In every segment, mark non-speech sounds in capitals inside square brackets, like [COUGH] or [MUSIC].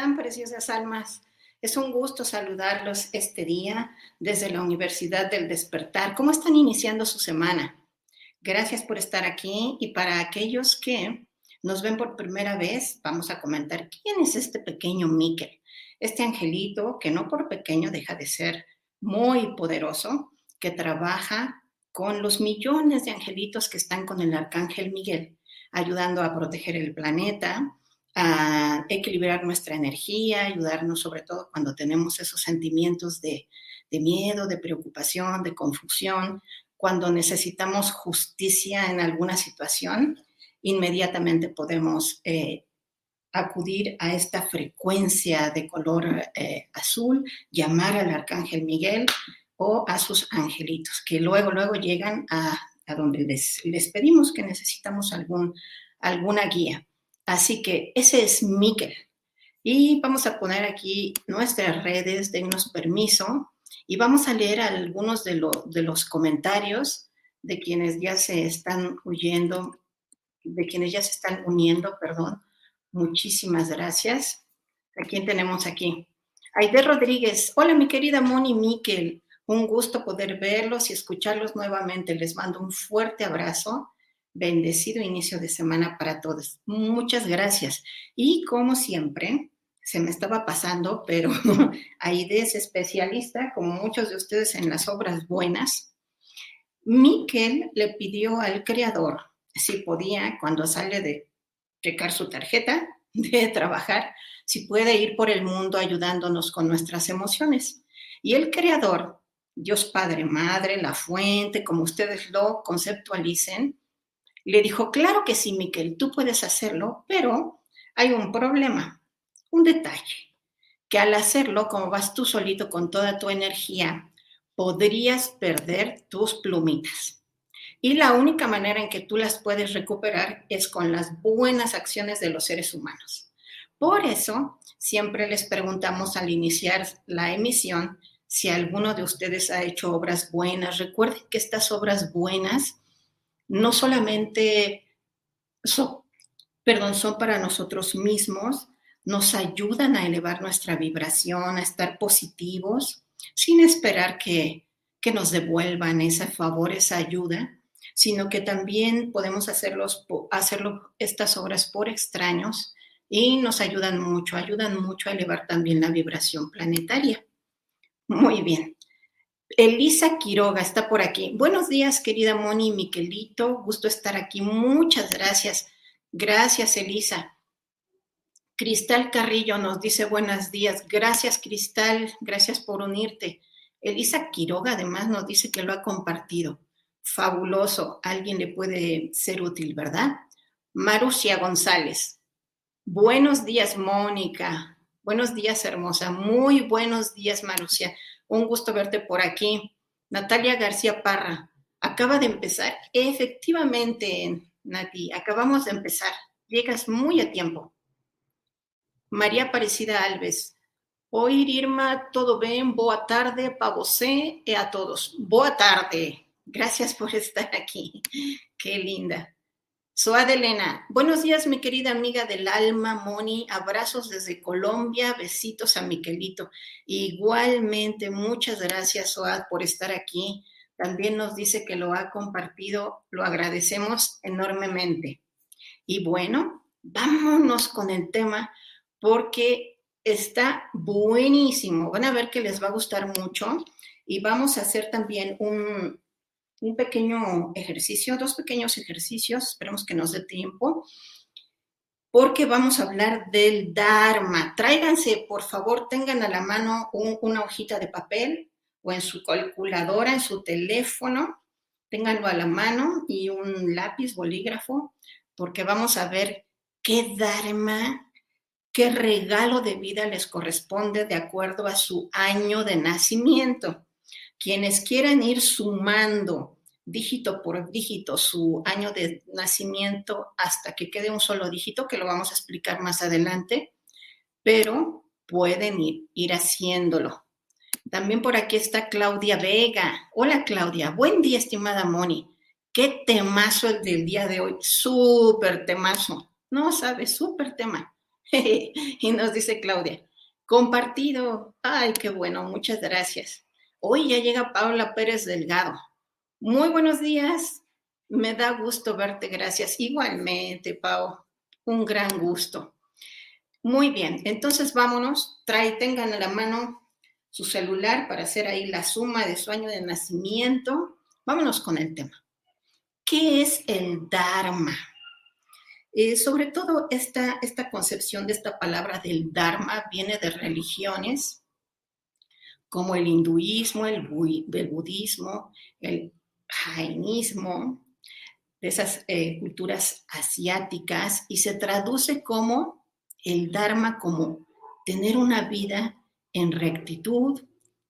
Están, preciosas almas? Es un gusto saludarlos este día desde la Universidad del Despertar. ¿Cómo están iniciando su semana? Gracias por estar aquí y para aquellos que nos ven por primera vez, vamos a comentar quién es este pequeño Miquel, este angelito que no por pequeño deja de ser muy poderoso, que trabaja con los millones de angelitos que están con el arcángel Miguel, ayudando a proteger el planeta, a equilibrar nuestra energía, ayudarnos sobre todo cuando tenemos esos sentimientos de, miedo, de preocupación, de confusión, cuando necesitamos justicia en alguna situación, inmediatamente podemos eh, acudir a esta frecuencia de color eh, azul, llamar al arcángel Miguel o a sus angelitos, que luego, luego llegan a, donde les, les, pedimos que necesitamos algún, alguna guía. Así que ese es Miquel. Y vamos a poner aquí nuestras redes, dennos permiso, y vamos a leer algunos de, de los comentarios de quienes ya se están huyendo, de quienes ya se están uniendo, perdón. Muchísimas gracias. ¿A quién tenemos aquí? Aide Rodríguez. Hola, mi querida Moni Miquel. Un gusto poder verlos y escucharlos nuevamente. Les mando un fuerte abrazo bendecido inicio de semana para todos. Muchas gracias. Y como siempre, se me estaba pasando, pero [LAUGHS] Aide es especialista, como muchos de ustedes, en las obras buenas. Miquel le pidió al creador si podía, cuando sale de checar su tarjeta [LAUGHS] de trabajar, si puede ir por el mundo ayudándonos con nuestras emociones. Y el creador, Dios Padre, Madre, la fuente, como ustedes lo conceptualicen, le dijo, claro que sí, Miquel, tú puedes hacerlo, pero hay un problema, un detalle, que al hacerlo, como vas tú solito con toda tu energía, podrías perder tus plumitas. Y la única manera en que tú las puedes recuperar es con las buenas acciones de los seres humanos. Por eso, siempre les preguntamos al iniciar la emisión si alguno de ustedes ha hecho obras buenas. Recuerden que estas obras buenas no solamente son, perdón, son para nosotros mismos, nos ayudan a elevar nuestra vibración, a estar positivos, sin esperar que, que nos devuelvan ese favor, esa ayuda, sino que también podemos hacerlos, hacerlo estas obras por extraños y nos ayudan mucho, ayudan mucho a elevar también la vibración planetaria. Muy bien. Elisa Quiroga está por aquí. Buenos días, querida Moni y Miquelito. Gusto estar aquí. Muchas gracias. Gracias, Elisa. Cristal Carrillo nos dice buenos días. Gracias, Cristal. Gracias por unirte. Elisa Quiroga además nos dice que lo ha compartido. Fabuloso. Alguien le puede ser útil, ¿verdad? Marucia González. Buenos días, Mónica. Buenos días, hermosa. Muy buenos días, Marucia. Un gusto verte por aquí. Natalia García Parra, acaba de empezar. Efectivamente, Nati, acabamos de empezar. Llegas muy a tiempo. María Aparecida Alves. Oír Irma, todo bien, boa tarde, pa você y a todos. Boa tarde. Gracias por [LAUGHS] estar aquí. Qué linda. Soad Elena, buenos días, mi querida amiga del alma, Moni. Abrazos desde Colombia, besitos a Miquelito. Igualmente, muchas gracias, Soad, por estar aquí. También nos dice que lo ha compartido, lo agradecemos enormemente. Y bueno, vámonos con el tema porque está buenísimo. Van a ver que les va a gustar mucho y vamos a hacer también un, un pequeño ejercicio, dos pequeños ejercicios, esperemos que nos dé tiempo, porque vamos a hablar del Dharma. Tráiganse, por favor, tengan a la mano una hojita de papel o en su calculadora, en su teléfono, ténganlo a la mano y un lápiz, bolígrafo, porque vamos a ver qué Dharma, qué regalo de vida les corresponde de acuerdo a su año de nacimiento. Quienes quieran ir sumando dígito por dígito su año de nacimiento hasta que quede un solo dígito, que lo vamos a explicar más adelante, pero pueden ir, ir haciéndolo. También por aquí está Claudia Vega. Hola Claudia, buen día estimada Moni. Qué temazo el del día de hoy, súper temazo. No sabes, súper tema. [LAUGHS] y nos dice Claudia, compartido. Ay, qué bueno, muchas gracias. Hoy ya llega Paula Pérez Delgado. Muy buenos días. Me da gusto verte, gracias. Igualmente, Pau. Un gran gusto. Muy bien, entonces vámonos. Trae, tengan a la mano su celular para hacer ahí la suma de su año de nacimiento. Vámonos con el tema. ¿Qué es el Dharma? Eh, sobre todo esta, esta concepción de esta palabra del Dharma viene de religiones como el hinduismo, el, budismo, el jainismo, de esas eh, culturas asiáticas, y se traduce como el Dharma, como tener una vida en rectitud,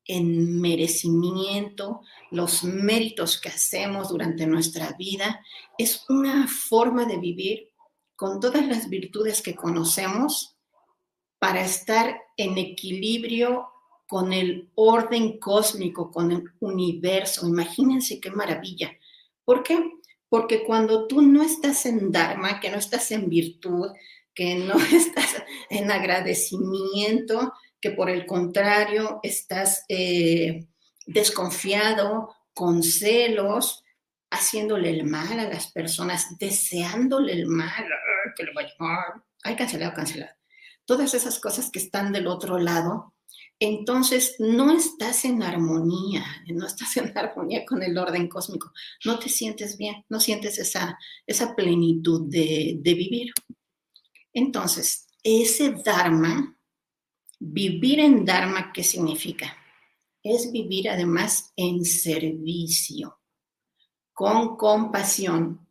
en merecimiento, los méritos que hacemos durante nuestra vida, es una forma de vivir con todas las virtudes que conocemos para estar en equilibrio con el orden cósmico, con el universo. Imagínense qué maravilla. ¿Por qué? Porque cuando tú no estás en Dharma, que no estás en virtud, que no [LAUGHS] estás en agradecimiento, que por el contrario estás eh, desconfiado, con celos, haciéndole el mal a las personas, deseándole el mal, que le vaya mal, ay, cancelado, cancelado. Todas esas cosas que están del otro lado, entonces no estás en armonía, no estás en [LAUGHS] armonía con el orden cósmico, no te sientes bien, no sientes esa, esa plenitud de, de vivir. Entonces, ese Dharma, vivir en Dharma, ¿qué significa? Es vivir además en servicio, con compasión,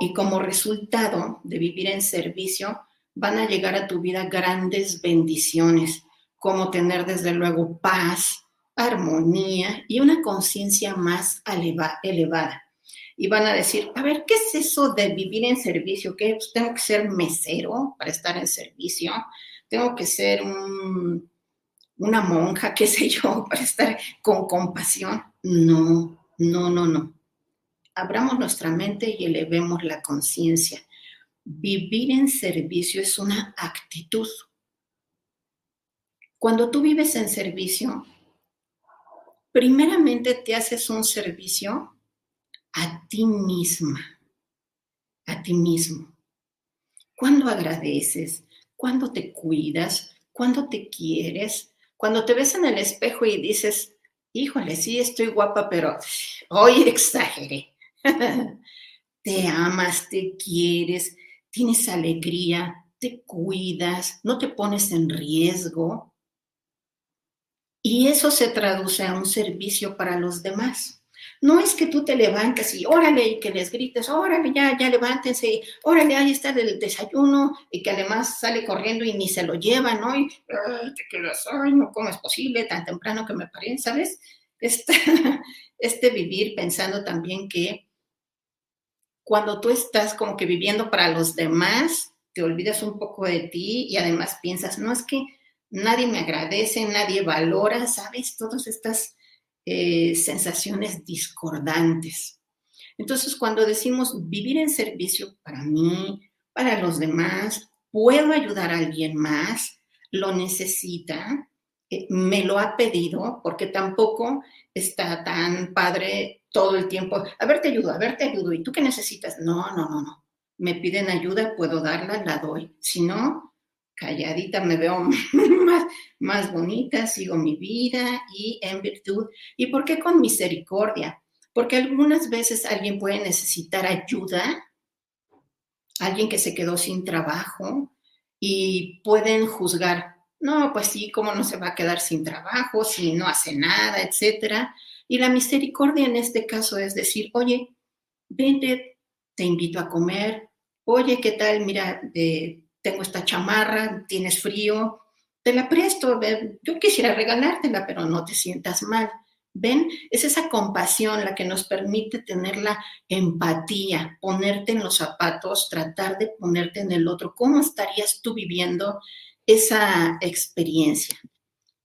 y como resultado de vivir en servicio, van a llegar a tu vida grandes bendiciones como tener desde luego paz, armonía y una conciencia más elevada. Y van a decir, a ver, ¿qué es eso de vivir en servicio? ¿Qué? Pues, ¿Tengo que ser mesero para estar en servicio? ¿Tengo que ser una monja, qué sé yo, [LAUGHS] para estar con compasión? No, no, no, no. Abramos nuestra mente y elevemos la conciencia. Vivir en servicio es una actitud, cuando tú vives en servicio, primeramente te haces un servicio a ti misma, a ti mismo. Cuando agradeces, cuando te cuidas, cuando te quieres, cuando te ves en el espejo y dices, híjole, sí estoy guapa, pero hoy exageré. [LAUGHS] te amas, te quieres, tienes alegría, te cuidas, no te pones en riesgo. Y eso se traduce a un servicio para los demás. No es que tú te levantes y órale y que les grites, órale, ya, ya levántense, órale, ahí está el desayuno y que además sale corriendo y ni se lo lleva, ¿no? Y te quedas, ay, no, ¿cómo es posible tan temprano que me paren, ¿sabes? Este, [LAUGHS] este vivir pensando también que cuando tú estás como que viviendo para los demás, te olvidas un poco de ti y además piensas, no es que nadie me agradece, nadie valora, ¿sabes? Todas estas eh, sensaciones discordantes. Entonces, cuando decimos vivir en servicio para mí, para los demás, puedo ayudar a alguien más, lo necesita, eh, me lo ha pedido, porque tampoco está tan padre todo el tiempo, a ver, te ayudo, a ver, te ayudo, ¿y tú qué necesitas? No, no, no, no. Me piden ayuda, puedo darla, la doy. Si no, calladita me veo [LAUGHS] más, más bonita, sigo mi vida y en virtud. ¿Y por qué con misericordia? Porque algunas veces alguien puede necesitar ayuda, alguien que se quedó sin trabajo y pueden juzgar, no, pues sí, ¿cómo no se va a quedar sin trabajo si no hace nada, etcétera? Y la misericordia en este caso es decir, oye, vente, te invito a comer, oye, ¿qué tal? Mira, de tengo esta chamarra, tienes frío, te la presto, yo quisiera regalártela, pero no te sientas mal. ¿Ven? Es esa compasión la que nos permite tener la empatía, ponerte en los zapatos, tratar de ponerte en el otro. ¿Cómo estarías tú viviendo esa experiencia?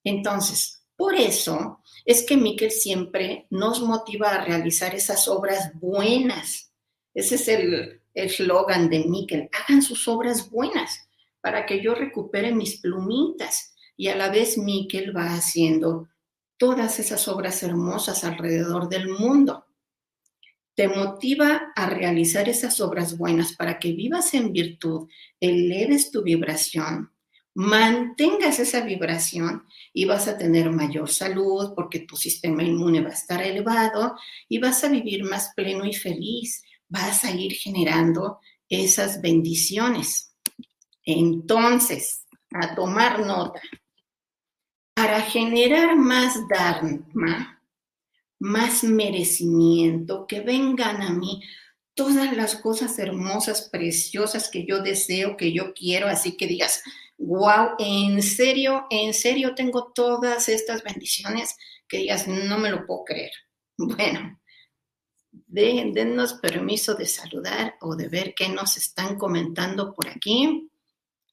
Entonces, por eso es que Miquel siempre nos motiva a realizar esas obras buenas. Ese es el, eslogan de Miquel, hagan sus obras buenas para que yo recupere mis plumitas. Y a la vez Miquel va haciendo todas esas obras hermosas alrededor del mundo. Te motiva a realizar esas obras buenas para que vivas en virtud, eleves tu vibración, mantengas esa vibración y vas a tener mayor salud porque tu sistema inmune va a estar elevado y vas a vivir más pleno y feliz vas a ir generando esas bendiciones. Entonces, a tomar nota, para generar más dharma, más merecimiento, que vengan a mí todas las cosas hermosas, preciosas que yo deseo, que yo quiero, así que digas, wow, en serio, en serio tengo todas estas bendiciones, que digas, no me lo puedo creer. Bueno, de, dennos permiso de saludar o de ver qué nos están comentando por aquí.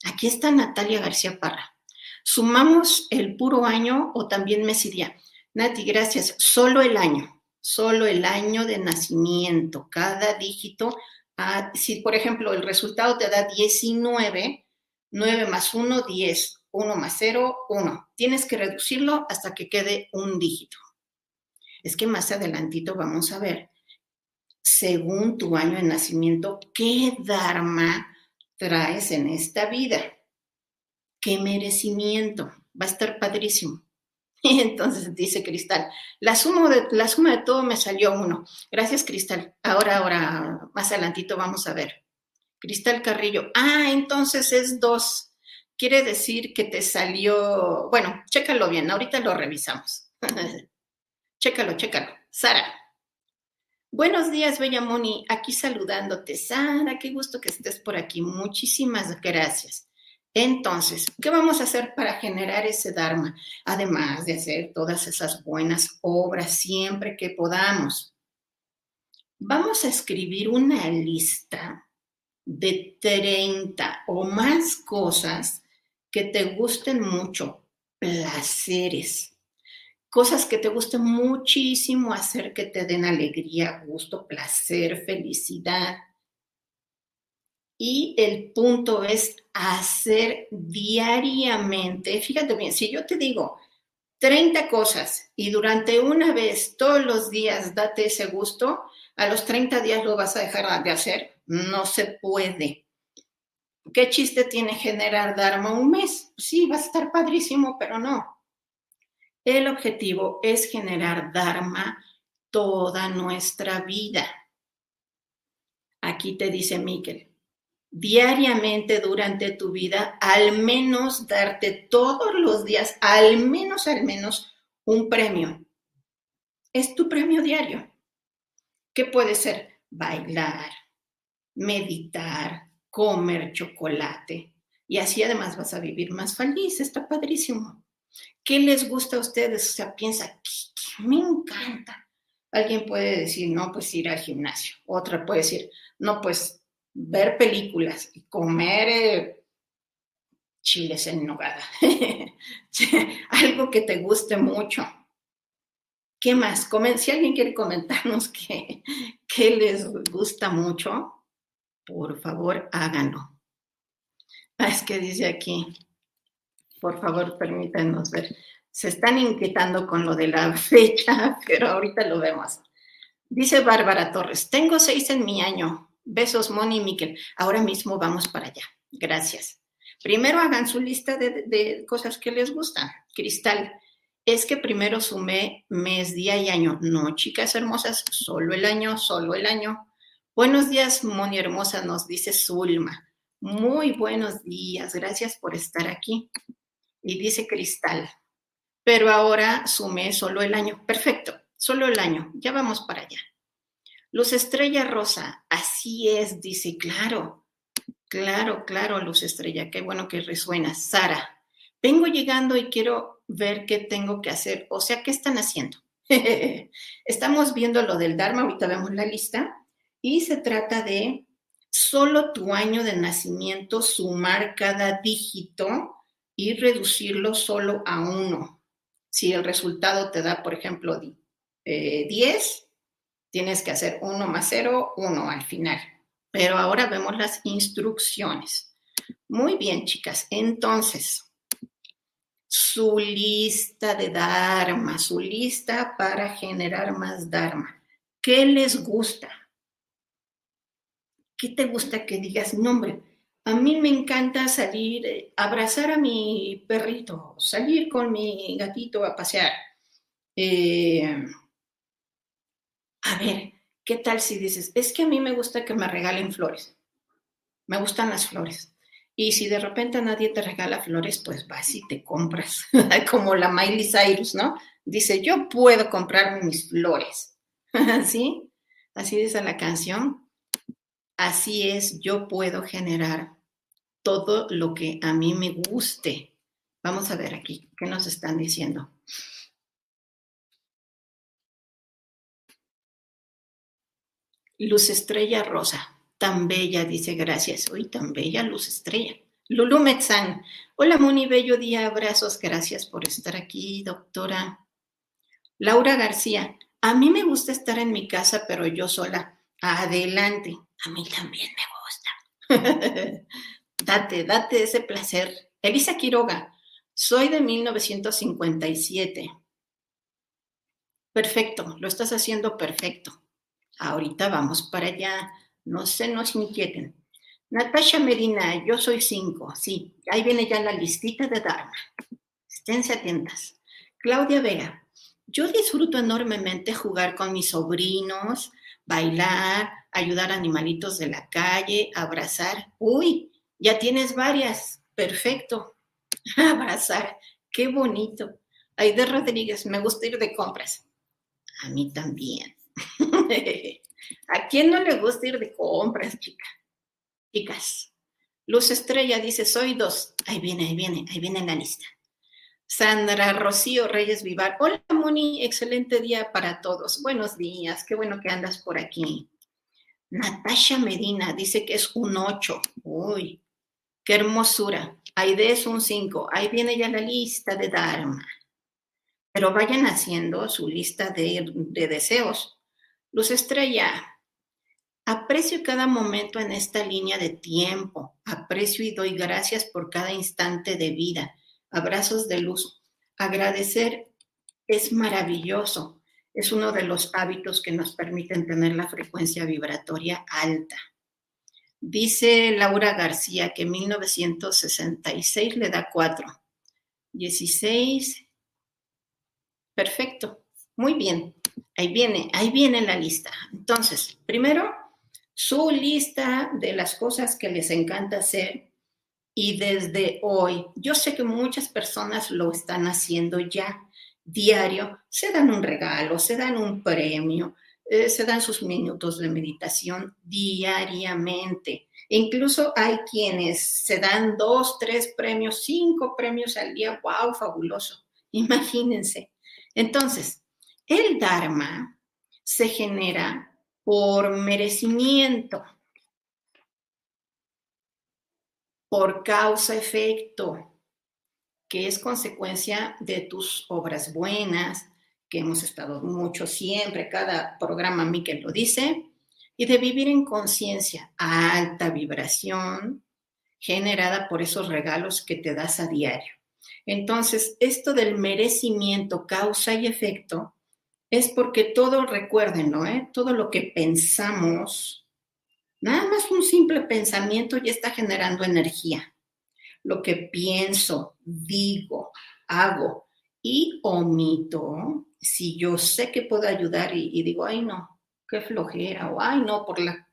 Aquí está Natalia García Parra. ¿Sumamos el puro año o también mes y día? Nati, gracias. Solo el año, solo el año de nacimiento. Cada dígito, ah, si por ejemplo el resultado te da 19, 9 más 1, 10. 1 más 0, 1. Tienes que reducirlo hasta que quede un dígito. Es que más adelantito vamos a ver según tu año de nacimiento, qué Dharma traes en esta vida. Qué merecimiento. Va a estar padrísimo. [LAUGHS] Entonces dice Cristal, la suma, de, la suma de todo me salió uno. Gracias, Cristal. Ahora, ahora, más adelantito vamos a ver. Cristal Carrillo, ah, entonces es dos. Quiere decir que te salió, bueno, chécalo bien, ahorita lo revisamos. [LAUGHS] chécalo, chécalo. Sara, Buenos días, Bella Moni, aquí saludándote. Sara, qué gusto que estés por aquí. Muchísimas gracias. Entonces, ¿qué vamos a hacer para generar ese Dharma? Además de hacer todas esas buenas obras siempre que podamos. Vamos a escribir una lista de 30 o más cosas que te gusten mucho, placeres, cosas que te gusten muchísimo hacer, que te den alegría, gusto, placer, felicidad. Y el punto es hacer diariamente, fíjate bien, si yo te digo 30 cosas y durante una vez todos los días date ese gusto, a los 30 días lo vas a dejar de hacer. No se puede. ¿Qué chiste tiene generar Dharma un mes? Sí, va a estar padrísimo, pero no El objetivo es generar Dharma toda nuestra vida. Aquí te dice Miquel, diariamente durante tu vida, al menos darte todos los días, al menos, al menos, un premio. Es tu premio diario. ¿Qué puede ser? Bailar, meditar, comer chocolate. Y así además vas a vivir más feliz. Está padrísimo. ¿Qué les gusta a ustedes? O sea, piensa, me encanta. Alguien puede decir, no, pues ir al gimnasio. Otra puede decir, no, pues ver películas y comer eh, chiles en nogada. [LAUGHS] Algo que te guste mucho. ¿Qué más? Si alguien quiere comentarnos [LAUGHS] qué, qué les gusta mucho, por favor, háganlo. Ah, es que dice aquí, por favor, permítanos ver. Se están inquietando con lo de la [LAUGHS] fecha, pero ahorita lo vemos. Dice Bárbara Torres, tengo seis en mi año. Besos, Moni y Miquel. Ahora mismo vamos para allá. Gracias. Primero hagan su lista de, de cosas que les gustan. Cristal, es que primero sumé mes, día y año. No, chicas hermosas, solo el año, solo el año. Buenos días, Moni hermosa, nos dice Zulma. Muy buenos días, gracias por estar aquí. Y dice Cristal, pero ahora sumé solo el año. Perfecto, solo el año, ya vamos para allá. Luz Estrella Rosa, así es, dice, claro, claro, claro, Luz Estrella, qué bueno que resuena. Sara, vengo llegando y quiero ver qué tengo que hacer, o sea, ¿qué están haciendo? [LAUGHS] Estamos viendo lo del Dharma, ahorita vemos la lista, y se trata de solo tu año de nacimiento, sumar cada dígito y reducirlo solo a uno. Si el resultado te da, por ejemplo, 10, eh, tienes que hacer 1 más 0, 1 al final. Pero ahora vemos las instrucciones. Muy bien, chicas. Entonces, su lista de Dharma, su lista para generar más Dharma. ¿Qué les gusta? ¿Qué te gusta que digas? nombre? A mí me encanta salir, eh, abrazar a mi perrito, salir con mi gatito a pasear. Eh, a ver, ¿qué tal si dices, es que a mí me gusta que me regalen flores? Me gustan las flores. Y si de repente nadie te regala flores, pues vas y te compras, [LAUGHS] como la Miley Cyrus, ¿no? Dice, yo puedo comprar mis flores. [LAUGHS] ¿Sí? Así dice la canción. Así es, yo puedo generar todo lo que a mí me guste. Vamos a ver aquí, ¿qué nos están diciendo? Luz Estrella Rosa tan bella, dice gracias. Hoy tan bella, luz estrella. Lulu Metzán. Hola, Moni, bello día, abrazos. Gracias por estar aquí, doctora. Laura García. A mí me gusta estar en mi casa, pero yo sola. Adelante. A mí también me gusta. [LAUGHS] date, date ese placer. Elisa Quiroga. Soy de 1957. Perfecto, lo estás haciendo perfecto. Ahorita vamos para allá. No se nos inquieten. Natasha Medina, yo soy cinco. Sí, ahí viene ya la listita de Dharma. Esténse atentas. Claudia Vega, yo disfruto enormemente jugar con mis sobrinos, bailar, ayudar a animalitos de la calle, abrazar. Uy, ya tienes varias. Perfecto. [LAUGHS] Abrazar. Qué bonito. Aide Rodríguez, me gusta ir de compras. A mí también. [LAUGHS] ¿A quién no le gusta ir de compras, chica? Chicas. Luz Estrella dice, soy dos. Ahí viene, ahí viene, ahí viene la lista. Sandra Rocío Reyes Vivar. Hola, Moni, excelente día para todos. Buenos días, qué bueno que andas por aquí. Natasha Medina dice que es un 8. Uy, qué hermosura. Aide es un 5. Ahí viene ya la lista de Dharma. Pero vayan haciendo su lista de, de deseos. Luz Estrella, aprecio cada momento en esta línea de tiempo, aprecio y doy gracias por cada instante de vida. Abrazos de luz. Agradecer es maravilloso, es uno de los hábitos que nos permiten tener la frecuencia vibratoria alta. Dice Laura García que 1966 le da 4. 16 Perfecto. Muy bien. Ahí viene, ahí viene la lista. Entonces, primero, su lista de las cosas que les encanta hacer y desde hoy, yo sé que muchas personas lo están haciendo ya diario, se dan un regalo, se dan un premio, eh, se dan sus minutos de meditación diariamente. incluso hay quienes se dan dos, tres premios, cinco premios al día. ¡Wow! Fabuloso. Imagínense. Entonces, el Dharma se genera por merecimiento, por causa-efecto, que es consecuencia de tus obras buenas, que hemos estado mucho siempre, cada programa Miquel lo dice, y de vivir en conciencia, alta vibración generada por esos regalos que te das a diario. Entonces, esto del merecimiento, causa y efecto, es porque todo, recuérdenlo, ¿eh? todo lo que pensamos, nada más un simple pensamiento ya está generando energía. Lo que pienso, digo, hago y omito, si yo sé que puedo ayudar y, digo, ay no, qué flojera, o ay no, por la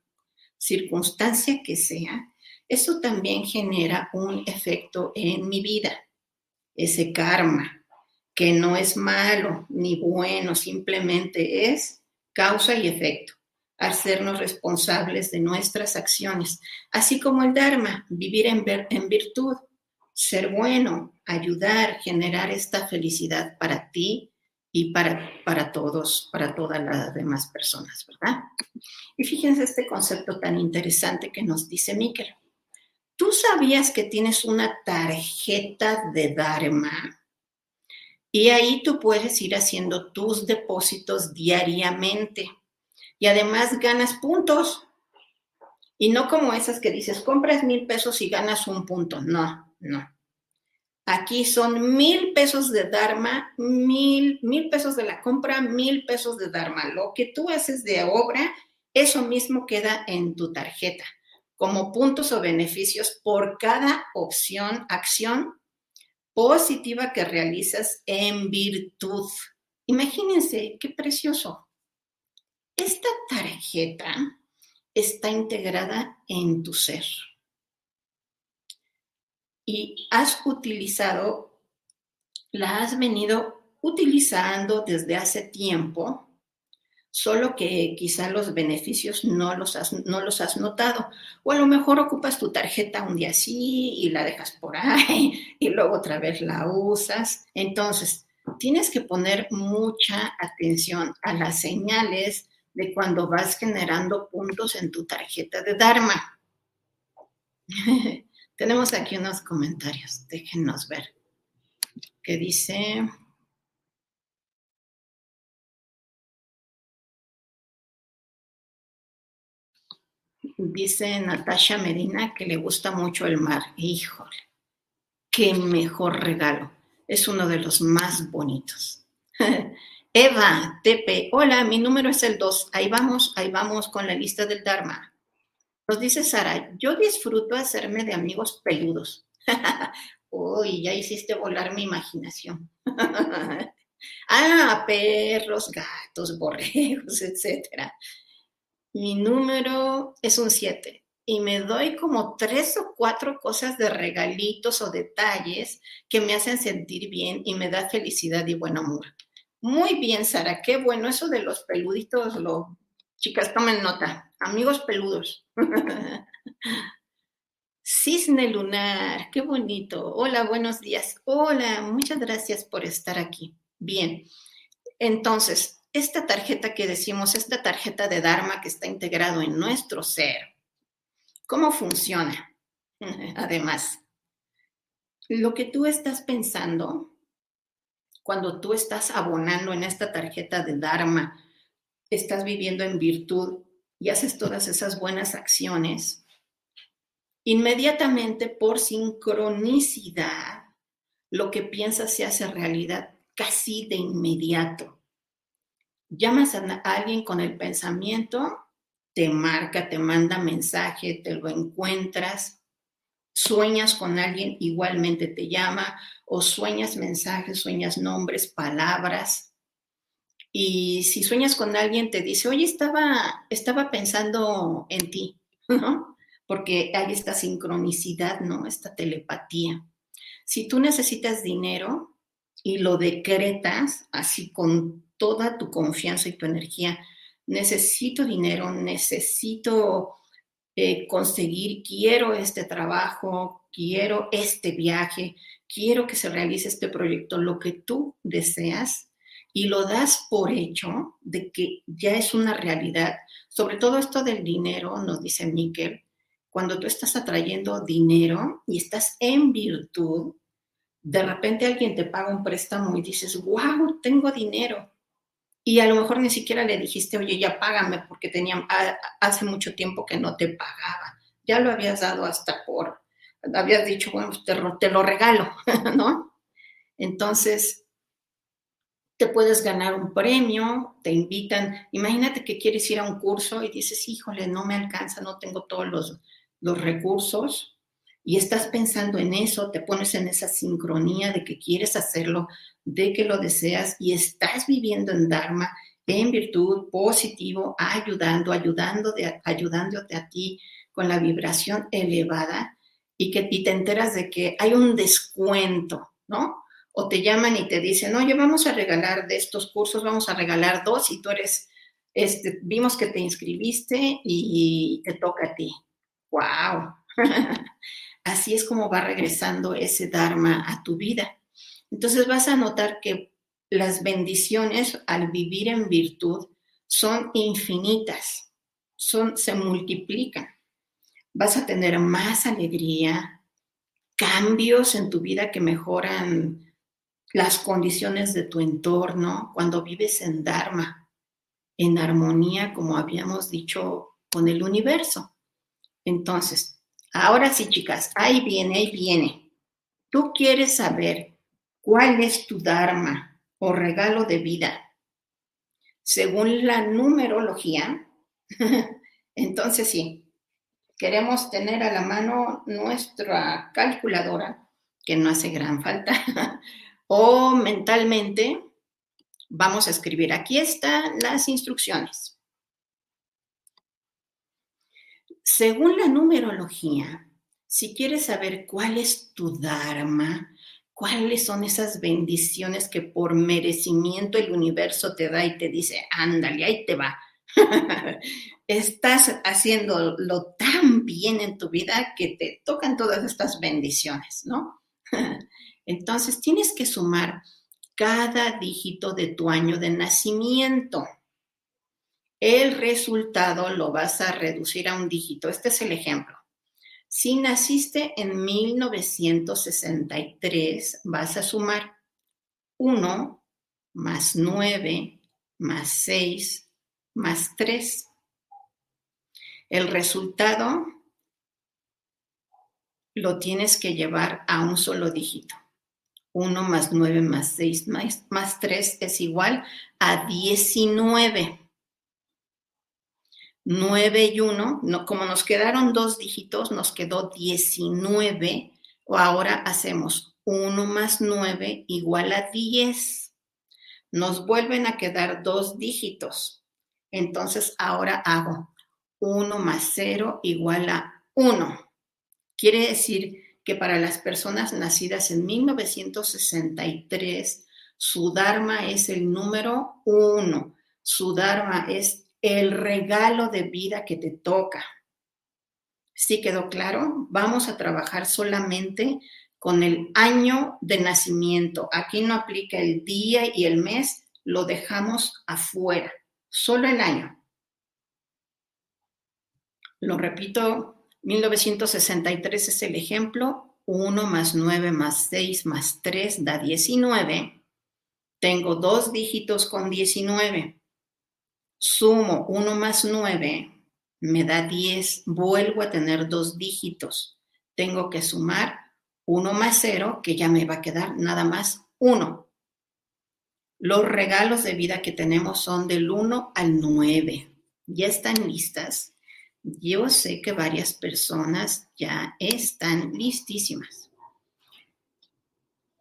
circunstancia que sea, eso también genera un efecto en mi vida, ese karma, que no es malo ni bueno, simplemente es causa y efecto, hacernos responsables de nuestras acciones, así como el Dharma, vivir en, en virtud, ser bueno, ayudar, generar esta felicidad para ti y para, para todos, para todas las demás personas, ¿verdad? Y fíjense este concepto tan interesante que nos dice Miquel. ¿Tú sabías que tienes una tarjeta de Dharma? Y ahí tú puedes ir haciendo tus depósitos diariamente. Y además ganas puntos. Y no como esas que dices, compras mil pesos y ganas un punto. No, no. Aquí son mil pesos de Dharma, mil, mil pesos de la compra, mil pesos de Dharma. Lo que tú haces de obra, eso mismo queda en tu tarjeta, como puntos o beneficios por cada opción, acción positiva que realizas en virtud. Imagínense qué precioso. Esta tarjeta está integrada en tu ser y has utilizado, la has venido utilizando desde hace tiempo, solo que quizá los beneficios no los, has, no los has notado. O a lo mejor ocupas tu tarjeta un día así y la dejas por ahí [LAUGHS] y luego otra vez la usas. Entonces, tienes que poner mucha atención a las señales de cuando vas generando puntos en tu tarjeta de Dharma. [LAUGHS] Tenemos aquí unos comentarios, déjenos ver. ¿Qué dice? Dice Natasha Medina que le gusta mucho el mar. Híjole, qué mejor regalo. Es uno de los más bonitos. [LAUGHS] Eva, Tepe, hola, mi número es el 2. Ahí vamos, ahí vamos con la lista del Dharma. Nos dice Sara, yo disfruto hacerme de amigos peludos. [LAUGHS] Uy, ya hiciste volar mi imaginación. [LAUGHS] ah, perros, gatos, borregos, [LAUGHS] etc. Mi número es un 7 y me doy como tres o cuatro cosas de regalitos o detalles que me hacen sentir bien y me da felicidad y buen amor. Muy bien, Sara, qué bueno eso de los peluditos, lo Chicas, tomen nota. Amigos peludos. [LAUGHS] Cisne lunar, qué bonito. Hola, buenos días. Hola, muchas gracias por estar aquí. Bien, entonces, esta tarjeta que decimos, esta tarjeta de Dharma que está integrado en nuestro ser, ¿cómo funciona? [LAUGHS] Además, lo que tú estás pensando cuando tú estás abonando en esta tarjeta de Dharma, estás viviendo en virtud y haces todas esas buenas acciones, inmediatamente por sincronicidad, lo que piensas se hace realidad casi de inmediato. Llamas a alguien con el pensamiento, te marca, te manda mensaje, te lo encuentras, sueñas con alguien, igualmente te llama, o sueñas mensajes, sueñas nombres, palabras, Y si sueñas con alguien, te dice, oye, estaba, estaba pensando en ti, ¿no? Porque hay esta sincronicidad, ¿no? Esta telepatía. Si tú necesitas dinero y lo decretas así con toda tu confianza y tu energía, necesito dinero, necesito eh, conseguir, quiero este trabajo, quiero este viaje, quiero que se realice este proyecto, lo que tú deseas y lo das por hecho de que ya es una realidad. Sobre todo esto del dinero, nos dice Miquel, cuando tú estás atrayendo dinero y estás en virtud, de repente alguien te paga un préstamo y dices, wow, tengo dinero. Y a lo mejor ni siquiera le dijiste, oye, ya págame porque tenía, hace mucho tiempo que no te pagaba. Ya lo habías dado hasta por, habías dicho, bueno, te, te lo regalo, [LAUGHS] ¿no? Entonces, te puedes ganar un premio, te invitan. Imagínate que quieres ir a un curso y dices, híjole, no me alcanza, no tengo todos los los recursos y estás pensando en eso, te pones en esa sincronía de que quieres hacerlo, de que lo deseas y estás viviendo en Dharma, en virtud, positivo, ayudando, ayudando ayudándote a ti con la vibración elevada y que y te enteras de que hay un descuento, ¿no? O te llaman y te dicen, oye, vamos a regalar de estos cursos, vamos a regalar dos y tú eres, este, vimos que te inscribiste y te toca a ti. ¡Wow! [LAUGHS] Así es como va regresando ese Dharma a tu vida. Entonces vas a notar que las bendiciones al vivir en virtud son infinitas, son, se multiplican. Vas a tener más alegría, cambios en tu vida que mejoran las condiciones de tu entorno cuando vives en Dharma, en armonía, como habíamos dicho, con el universo. Entonces, ahora sí, chicas, ahí viene, ahí viene. Tú quieres saber cuál es tu Dharma o regalo de vida. Según la numerología, [LAUGHS] entonces sí, queremos tener a la mano nuestra calculadora, que no hace gran falta, [LAUGHS] o mentalmente vamos a escribir, aquí están las instrucciones. Según la numerología, si quieres saber cuál es tu Dharma, cuáles son esas bendiciones que por merecimiento el universo te da y te dice, ándale, ahí te va. [LAUGHS] Estás haciéndolo tan bien en tu vida que te tocan todas estas bendiciones, ¿no? [LAUGHS] Entonces tienes que sumar cada dígito de tu año de nacimiento el resultado lo vas a reducir a un dígito. Este es el ejemplo. Si naciste en 1963, vas a sumar 1 más 9 más 6 más 3. El resultado lo tienes que llevar a un solo dígito. 1 más 9 más 6 más, más 3 es igual a 19. 9 y 1, no, como nos quedaron dos dígitos, nos quedó 19, o ahora hacemos 1 más 9 igual a 10. Nos vuelven a quedar dos dígitos. Entonces ahora hago 1 más 0 igual a 1. Quiere decir que para las personas nacidas en 1963, su Dharma es el número 1. Su Dharma es el regalo de vida que te toca. ¿Sí quedó claro? Vamos a trabajar solamente con el año de nacimiento. Aquí no aplica el día y el mes, lo dejamos afuera, solo el año. Lo repito, 1963 es el ejemplo. 1 más 9 más 6 más 3 da 19. Tengo dos dígitos con 19 sumo 1 más 9, me da 10, vuelvo a tener dos dígitos. Tengo que sumar 1 más 0, que ya me va a quedar nada más 1. Los regalos de vida que tenemos son del 1 al 9. ¿Ya están listas? Yo sé que varias personas ya están listísimas.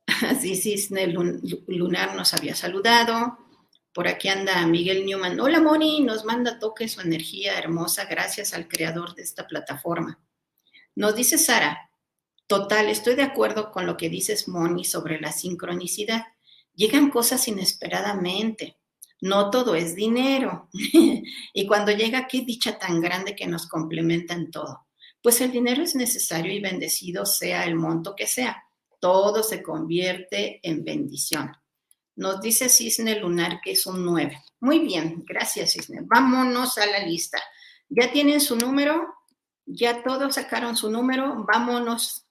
[LAUGHS] Así Cisne Lunar nos había saludado. Por aquí anda Miguel Newman. Hola Moni, nos manda toque su energía hermosa gracias al creador de esta plataforma. Nos dice Sara, total, estoy de acuerdo con lo que dices Moni sobre la sincronicidad. Llegan cosas inesperadamente. No todo es dinero. [LAUGHS] y cuando llega, qué dicha tan grande que nos complementa en todo. Pues el dinero es necesario y bendecido sea el monto que sea. Todo se convierte en bendición. Nos dice Cisne Lunar que es un 9. Muy bien, gracias Cisne. Vámonos a la lista. ¿Ya tienen su número? ¿Ya todos sacaron su número? Vámonos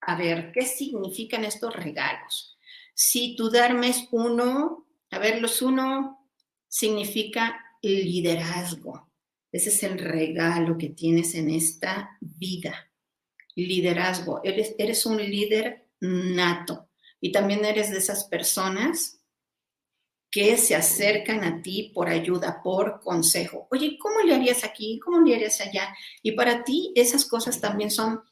a ver qué significan estos regalos. Si tu Dharma es uno, a ver, los uno significa liderazgo. Ese es el regalo que tienes en esta vida. Liderazgo. Eres, eres un líder nato y también eres de esas personas que se acercan a ti por ayuda, por consejo. Oye, ¿cómo le harías aquí? ¿Cómo le harías allá? Y para ti esas cosas también son,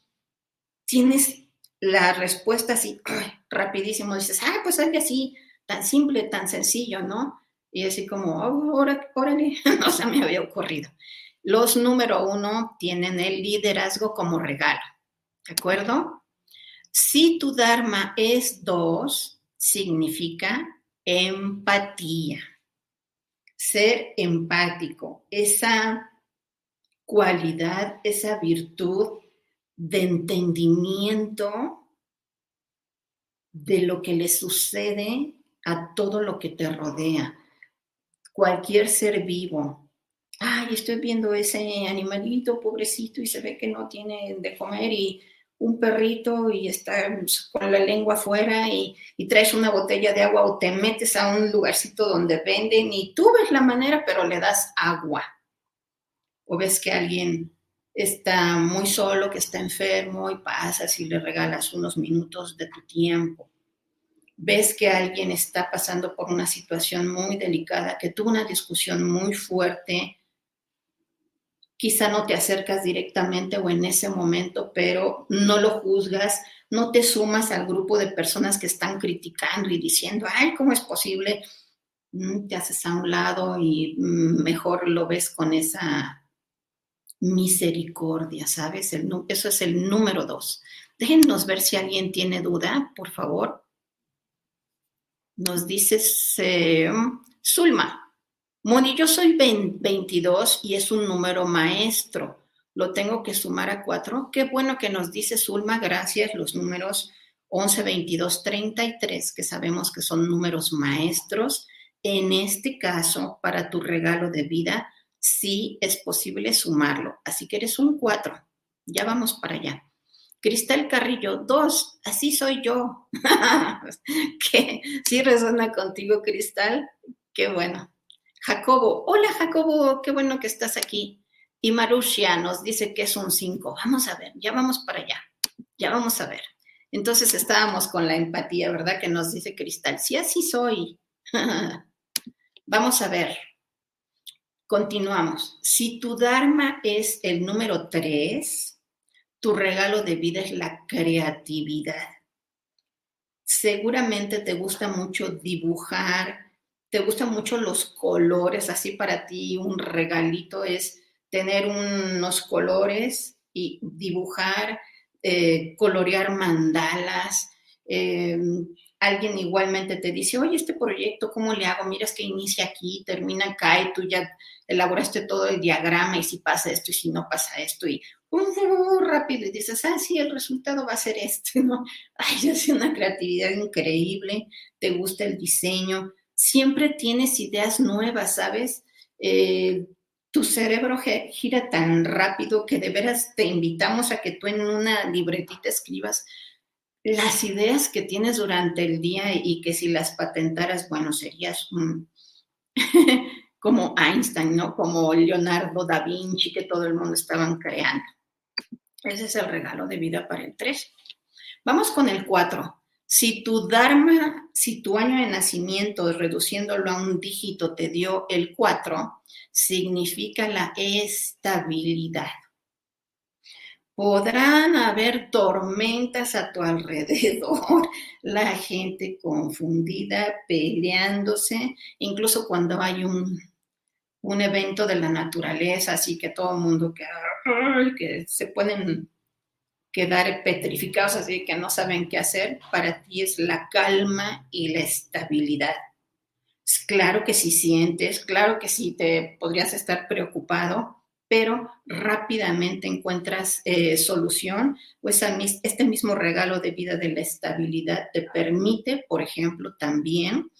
tienes la respuesta así, [CLEARS THROAT] rapidísimo, dices, ah, pues algo así, tan simple, tan sencillo, ¿no? Y así como, oh, órale, [LAUGHS] no se me había ocurrido. Los número uno tienen el liderazgo como regalo, ¿de acuerdo? Si tu Dharma es dos, significa empatía. Ser empático, esa cualidad, esa virtud de entendimiento de lo que le sucede a todo lo que te rodea. Cualquier ser vivo. Ay, estoy viendo ese animalito pobrecito y se ve que no tiene de comer y un perrito y está con la lengua afuera y, traes una botella de agua o te metes a un lugarcito donde venden y tú ves la manera, pero le das agua. O ves que alguien está muy solo, que está enfermo y pasas y le regalas unos minutos de tu tiempo. Ves que alguien está pasando por una situación muy delicada, que tuvo una discusión muy fuerte quizá no te acercas directamente o en ese momento, pero no lo juzgas, no te sumas al grupo de personas que están criticando y diciendo, ay, ¿cómo es posible? Mm, te haces a un lado y mm, mejor lo ves con esa misericordia, ¿sabes? eso es el número dos. Déjennos ver si alguien tiene duda, por favor. Nos dices, Zulma, Moni, yo soy 22 y es un número maestro. Lo tengo que sumar a 4. Qué bueno que nos dice Zulma, gracias. Los números 11, 22, 33, que sabemos que son números maestros. En este caso, para tu regalo de vida, sí es posible sumarlo. Así que eres un 4. Ya vamos para allá. Cristal Carrillo, 2. Así soy yo. [LAUGHS] ¿Qué? ¿Sí resuena contigo, Cristal? Qué bueno. Jacobo, hola Jacobo, qué bueno que estás aquí. Y Marusia nos dice que es un 5. Vamos a ver, ya vamos para allá, ya vamos a ver. Entonces estábamos con la empatía, ¿verdad? Que nos dice Cristal, sí, así soy. [LAUGHS] vamos a ver. Continuamos. Si tu Dharma es el número 3, tu regalo de vida es la creatividad. Seguramente te gusta mucho dibujar, te gustan mucho los colores, así para ti un regalito es tener unos colores y dibujar, eh, colorear mandalas. Em, alguien igualmente te dice, oye, este proyecto, ¿cómo le hago? Miras que inicia aquí, termina acá y tú ya elaboraste todo el diagrama y si pasa esto y si no pasa esto y uh, rápido y dices, ah, sí, el resultado va a ser este, [LAUGHS] ¿no? Ay, [LAUGHS] es una creatividad increíble, te gusta el diseño, siempre tienes ideas nuevas, ¿sabes? Eh, tu cerebro gira tan rápido que de veras te invitamos a que tú en una libretita escribas las ideas que tienes durante el día y que si las patentaras, bueno, serías [LAUGHS] como Einstein, ¿no? Como Leonardo da Vinci, que todo el mundo estaban creando. Ese es el regalo de vida para el 3. Vamos con el 4. Si tu Dharma, si tu año de nacimiento, reduciéndolo a un dígito, te dio el 4, significa la estabilidad. Podrán haber tormentas a tu alrededor, [LAUGHS] la gente confundida, peleándose, incluso cuando hay un, un evento de la naturaleza, así que todo el mundo que, que se pueden quedar petrificados, así que no saben qué hacer, para ti es la calma y la estabilidad. Claro que sí sientes, claro que sí te podrías estar preocupado, pero rápidamente encuentras eh, solución, pues este mismo regalo de vida de la estabilidad te permite, por ejemplo, también,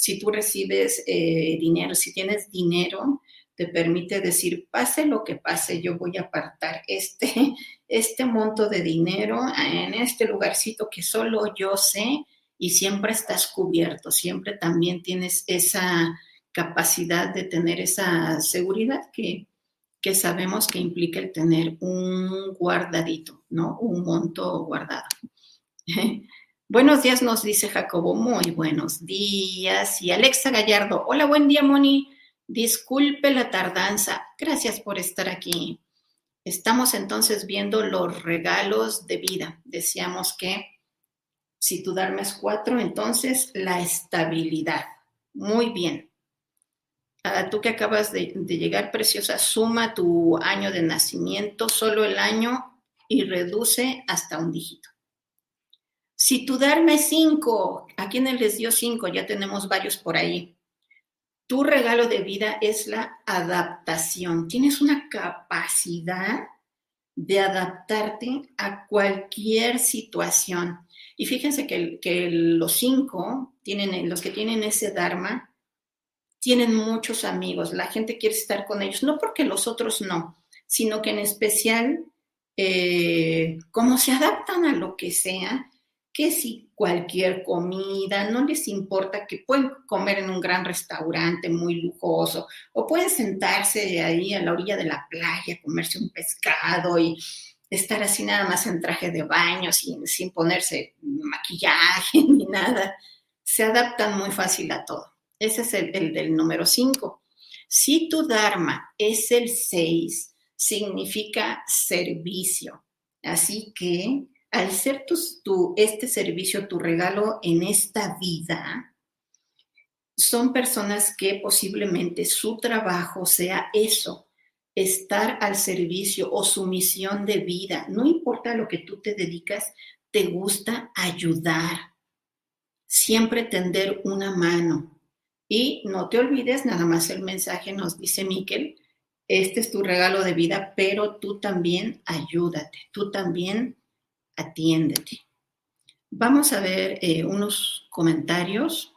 si tú recibes eh, dinero, si tienes dinero, te permite decir, pase lo que pase, yo voy a apartar este, [LAUGHS] este monto de dinero en este lugarcito que solo yo sé y siempre estás cubierto, siempre también tienes esa capacidad de tener esa seguridad que que sabemos que implica el tener un guardadito, ¿no? Un monto guardado. [LAUGHS] buenos días, nos dice Jacobo. Muy buenos días. Y Alexa Gallardo. Hola, buen día, Moni. Disculpe la tardanza. Gracias por estar aquí. Estamos entonces viendo los regalos de vida. Decíamos que si tu Dharma es cuatro, entonces la estabilidad. Muy bien tú que acabas de, llegar, preciosa, suma tu año de nacimiento, solo el año, y reduce hasta un dígito. Si tu darme cinco, ¿a quiénes les dio cinco? Ya tenemos varios por ahí. Tu regalo de vida es la adaptación. Tienes una capacidad de adaptarte a cualquier situación. Y fíjense que, que los cinco, tienen, los que tienen ese Dharma, tienen muchos amigos, la gente quiere estar con ellos, no porque los otros no, sino que en especial, eh, como se adaptan a lo que sea, que si cualquier comida, no les importa que pueden comer en un gran restaurante muy lujoso o pueden sentarse ahí a la orilla de la playa, comerse un pescado y estar así nada más en traje de baño, sin, sin ponerse maquillaje [LAUGHS] ni nada. Se adaptan muy fácil a todo. Ese es el, del número 5. Si tu Dharma es el 6, significa servicio. Así que al ser tu, este servicio, tu regalo en esta vida, son personas que posiblemente su trabajo sea eso, estar al servicio o su misión de vida. No importa lo que tú te dedicas, te gusta ayudar, siempre tender una mano, y no te olvides, nada más el mensaje nos dice Miquel, este es tu regalo de vida, pero tú también ayúdate, tú también atiéndete. Vamos a ver eh, unos comentarios.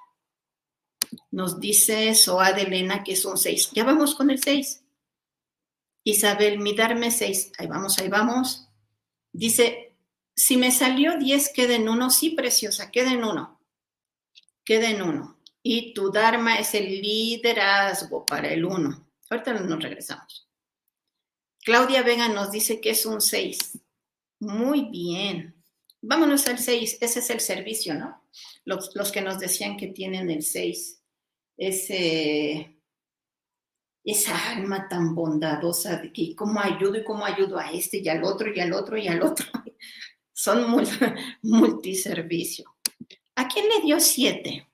Nos dice Soa Elena que es un 6. Ya vamos con el 6. Isabel, mi darme 6. Ahí vamos, ahí vamos. Dice, si me salió 10, queda en 1. Sí, preciosa, queda en 1. Queda en 1 y tu Dharma es el liderazgo para el uno. Ahorita nos regresamos. Claudia Vega nos dice que es un 6. Muy bien. Vámonos al 6. Ese es el servicio, ¿no? Los, que nos decían que tienen el 6. Ese, esa alma tan bondadosa de que cómo ayudo y cómo ayudo a este y al otro y al otro y al otro. [LAUGHS] Son multiservicio. ¿A quién le dio 7?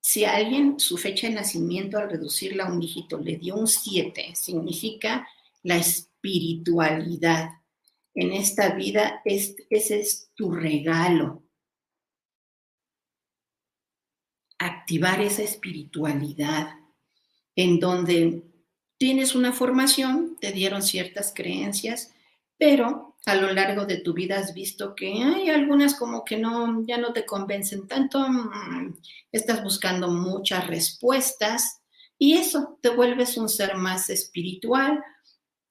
Si alguien su fecha de nacimiento al reducirla a un dígito le dio un 7, significa la espiritualidad. En esta vida ese es tu regalo. Activar esa espiritualidad en donde tienes una formación, te dieron ciertas creencias, pero a lo largo de tu vida has visto que hay algunas como que no, ya no te convencen tanto, mm, estás buscando muchas respuestas y eso te vuelves un ser más espiritual,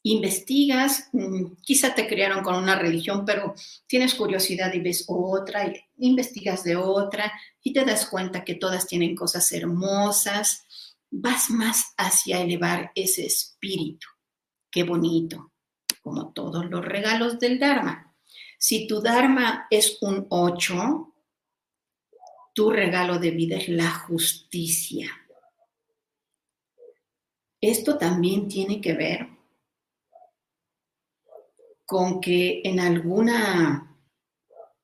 investigas, mm, quizá te criaron con una religión, pero tienes curiosidad y ves otra, y investigas de otra y te das cuenta que todas tienen cosas hermosas, vas más hacia elevar ese espíritu. Qué bonito como todos los regalos del Dharma. Si tu Dharma es un 8, tu regalo de vida es la justicia. Esto también tiene que ver con que en alguna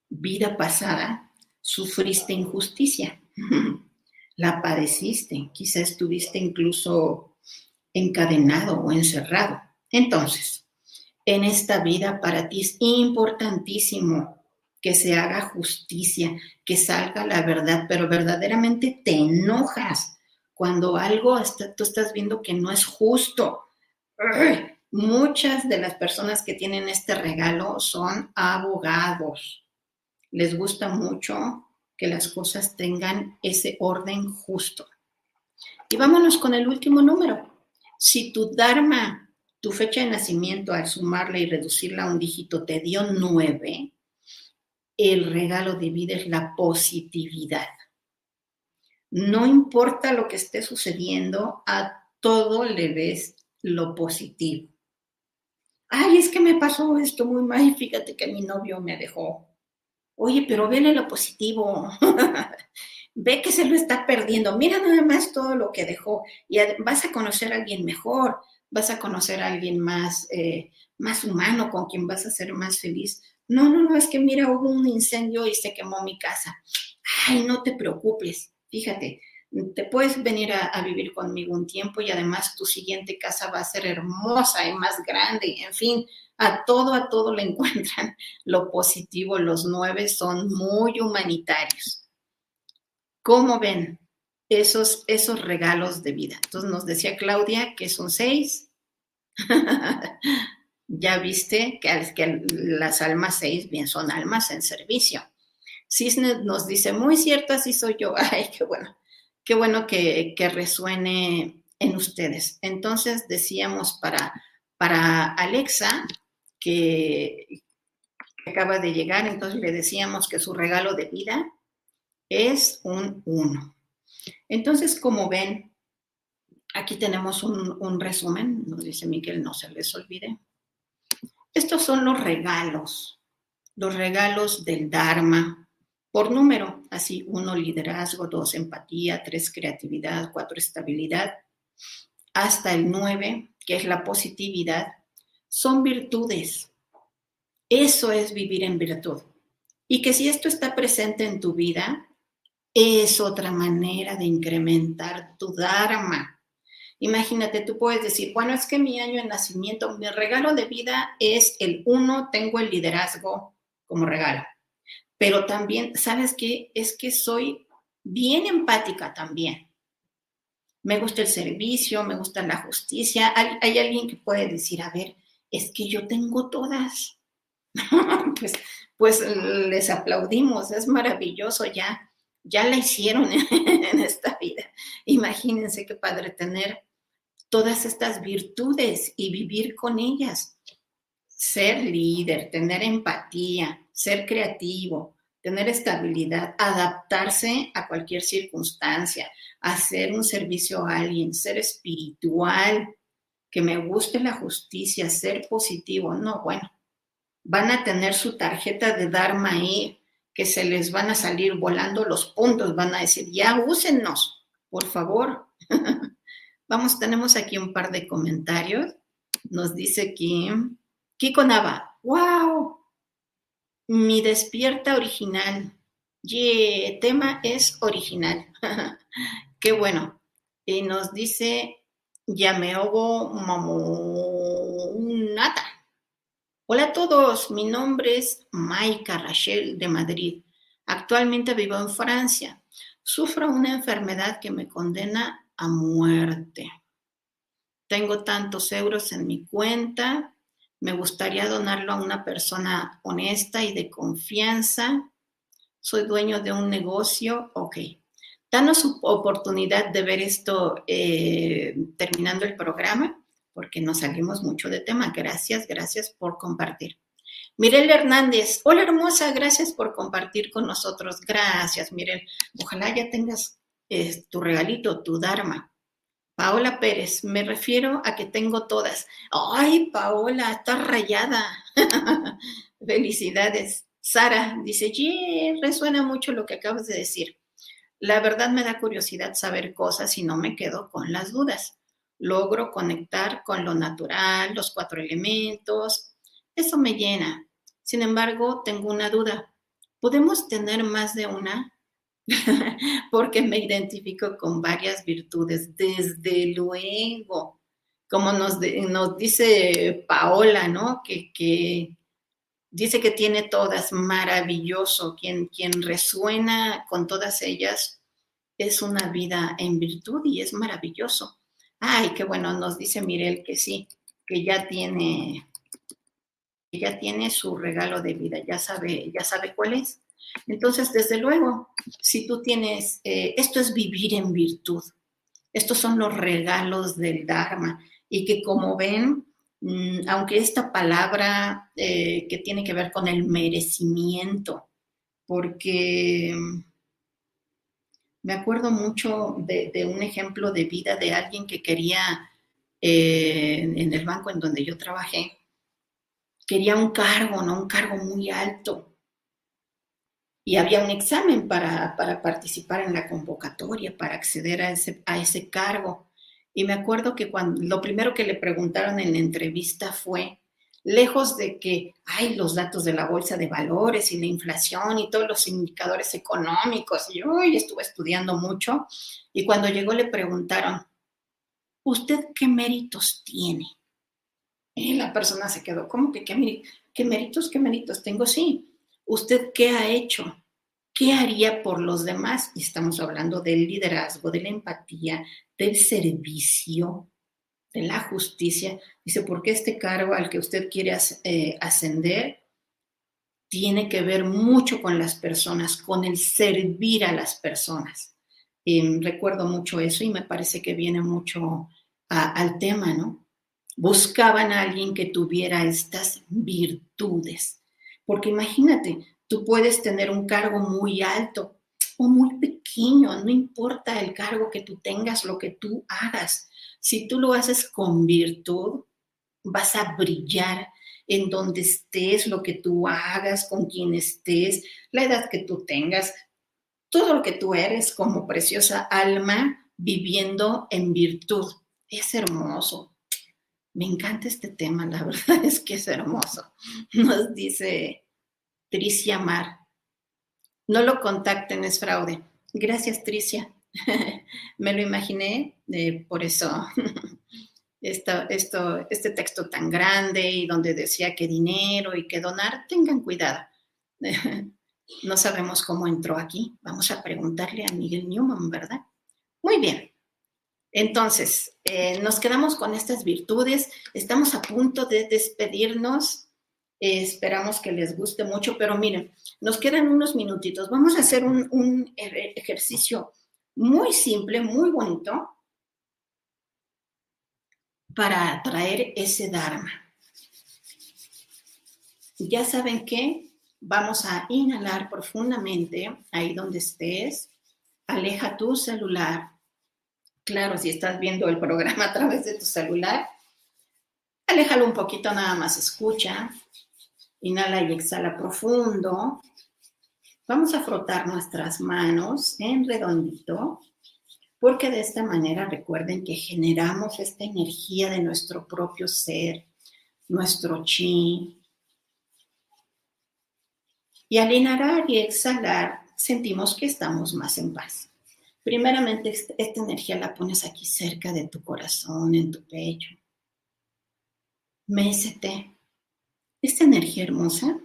vida pasada sufriste injusticia, [LAUGHS] la padeciste, quizá estuviste incluso encadenado o encerrado. Entonces, en esta vida para ti es importantísimo que se haga justicia, que salga la verdad, pero verdaderamente te enojas cuando algo tú estás viendo que no es justo. Muchas de las personas que tienen este regalo son abogados. Les gusta mucho que las cosas tengan ese orden justo. Y vámonos con el último número. Si tu Dharma, tu fecha de nacimiento, al sumarla y reducirla a un dígito, te dio nueve, el regalo de vida es la positividad. No importa lo que esté sucediendo, a todo le ves lo positivo. Ay, es que me pasó esto muy mal, fíjate que mi novio me dejó. Oye, pero vele lo positivo. [LAUGHS] Ve que se lo está perdiendo. Mira nada más todo lo que dejó. Y vas a conocer a alguien mejor, vas a conocer a alguien más, eh, más humano, con quien vas a ser más feliz. No, no, no, es que mira, hubo un incendio y se quemó mi casa. Ay, no te preocupes, fíjate, te puedes venir a, vivir conmigo un tiempo y además tu siguiente casa va a ser hermosa y más grande, en fin, a todo, a todo le [LAUGHS] encuentran lo positivo. Los nueve son muy humanitarios. ¿Cómo ven esos, esos regalos de vida? Entonces nos decía Claudia que son seis. [LAUGHS] ya viste que, que las almas seis bien son almas en servicio. Cisne nos dice, muy cierto, así soy yo. [LAUGHS] Ay, qué bueno, qué bueno que, resuene en ustedes. Entonces decíamos para, para Alexa, que acaba de llegar, entonces le decíamos que su regalo de vida es un uno. Entonces, como ven, aquí tenemos un, un resumen, nos dice Miguel, no se les olvide. Estos son los regalos, los regalos del Dharma por número, así uno liderazgo, dos empatía, tres creatividad, cuatro estabilidad, hasta el nueve, que es la positividad, son virtudes. Eso es vivir en virtud. Y que si esto está presente en tu vida, es otra manera de incrementar tu Dharma. Imagínate, tú puedes decir, bueno, es que mi año de nacimiento, mi regalo de vida es el uno, tengo el liderazgo como regalo. Pero también, ¿sabes qué? Es que soy bien empática también. Me gusta el servicio, me gusta la justicia. Hay, alguien que puede decir, a ver, es que yo tengo todas. [LAUGHS] pues, pues les aplaudimos, es maravilloso ya. Ya la hicieron [LAUGHS] en esta vida. Imagínense qué padre tener todas estas virtudes y vivir con ellas. Ser líder, tener empatía, ser creativo, tener estabilidad, adaptarse a cualquier circunstancia, hacer un servicio a alguien, ser espiritual, que me guste la justicia, ser positivo. No, bueno, van a tener su tarjeta de Dharma ahí, que se les van a salir volando los puntos, van a decir, ya úsenos, por favor. [LAUGHS] Vamos, tenemos aquí un par de comentarios. Nos dice que Kiko Nava, wow, mi despierta original. Yeah, tema es original. [LAUGHS] Qué bueno. Y nos dice Yameogo Mamunata. Hola a todos, mi nombre es Maika Rachel de Madrid. Actualmente vivo en Francia. Sufro una enfermedad que me condena a muerte. Tengo tantos euros en mi cuenta, me gustaría donarlo a una persona honesta y de confianza. Soy dueño de un negocio, ok. Danos oportunidad de ver esto eh, terminando el programa, porque nos salimos mucho de tema. Gracias, gracias por compartir. Mirel Hernández, hola hermosa, gracias por compartir con nosotros. Gracias, Mirel. Ojalá ya tengas tu regalito, tu Dharma. Paola Pérez, me refiero a que tengo todas. Ay, Paola, está rayada. [LAUGHS] Felicidades. Sara dice, yeah, resuena mucho lo que acabas de decir. La verdad me da curiosidad saber cosas y no me quedo con las dudas. Logro conectar con lo natural, los cuatro elementos. Eso me llena. Sin embargo, tengo una duda. ¿Podemos tener más de una? [LAUGHS] Porque me identifico con varias virtudes, desde luego. Como nos, dice Paola, ¿no? Que, dice que tiene todas, maravilloso. Quien, quien resuena con todas ellas es una vida en virtud y es maravilloso. Ay, qué bueno, nos dice Mirel que sí, que ya tiene, ya tiene su regalo de vida, ya sabe, ya sabe cuál es. Entonces, desde luego, si tú tienes, eh, esto es vivir en virtud, estos son los regalos del Dharma y que como ven, mm, aunque esta palabra eh, que tiene que ver con el merecimiento, porque me acuerdo mucho de, un ejemplo de vida de alguien que quería, eh, en el banco en donde yo trabajé, quería un cargo, ¿no? Un cargo muy alto. Y había un examen para, participar en la convocatoria, para acceder a ese, a ese cargo. Y me acuerdo que cuando, lo primero que le preguntaron en la entrevista fue, lejos de que hay los datos de la bolsa de valores y la inflación y todos los indicadores económicos. Y yo estuve estudiando mucho y cuando llegó le preguntaron, ¿usted qué méritos tiene? Y la persona se quedó, ¿cómo que qué, qué méritos, qué méritos tengo? Sí, ¿usted qué ha hecho? ¿Qué haría por los demás? Y estamos hablando del liderazgo, de la empatía, del servicio, de la justicia, dice, porque este cargo al que usted quiere eh, ascender tiene que ver mucho con las personas, con el servir a las personas. recuerdo mucho eso y me parece que viene mucho al tema, ¿no? Buscaban a alguien que tuviera estas virtudes, porque imagínate, tú puedes tener un cargo muy alto o muy pequeño, no importa el cargo que tú tengas, lo que tú hagas si tú lo haces con virtud, vas a brillar en donde estés, lo que tú hagas, con quien estés, la edad que tú tengas, todo lo que tú eres como preciosa alma viviendo en virtud. Es hermoso. Me encanta este tema, la [LAUGHS] verdad es que es hermoso. Nos dice Tricia Mar. No lo contacten, es fraude. Gracias, Tricia. [LAUGHS] Me lo imaginé, eh, por eso [LAUGHS] esto, esto, este texto tan grande y donde decía que dinero y que donar, tengan cuidado. [LAUGHS] no sabemos cómo entró aquí. Vamos a preguntarle a Miguel Newman, ¿verdad? Muy bien. Entonces, eh, nos quedamos con estas virtudes. Estamos a punto de despedirnos. Esperamos que les guste mucho, pero miren, nos quedan unos minutitos. Vamos a hacer un, un ejercicio muy simple, muy bonito, para traer ese Dharma. Ya saben que vamos a inhalar profundamente ahí donde estés. Aleja tu celular. Claro, si estás viendo el programa a través de tu celular, aléjalo un poquito, nada más escucha. Inhala y exhala profundo. Vamos a frotar nuestras manos en redondito, porque de esta manera recuerden que generamos esta energía de nuestro propio ser, nuestro chi. Y al inhalar y exhalar, sentimos que estamos más en paz. Primeramente, esta energía la pones aquí cerca de tu corazón, en tu pecho. Mésete. Esta energía hermosa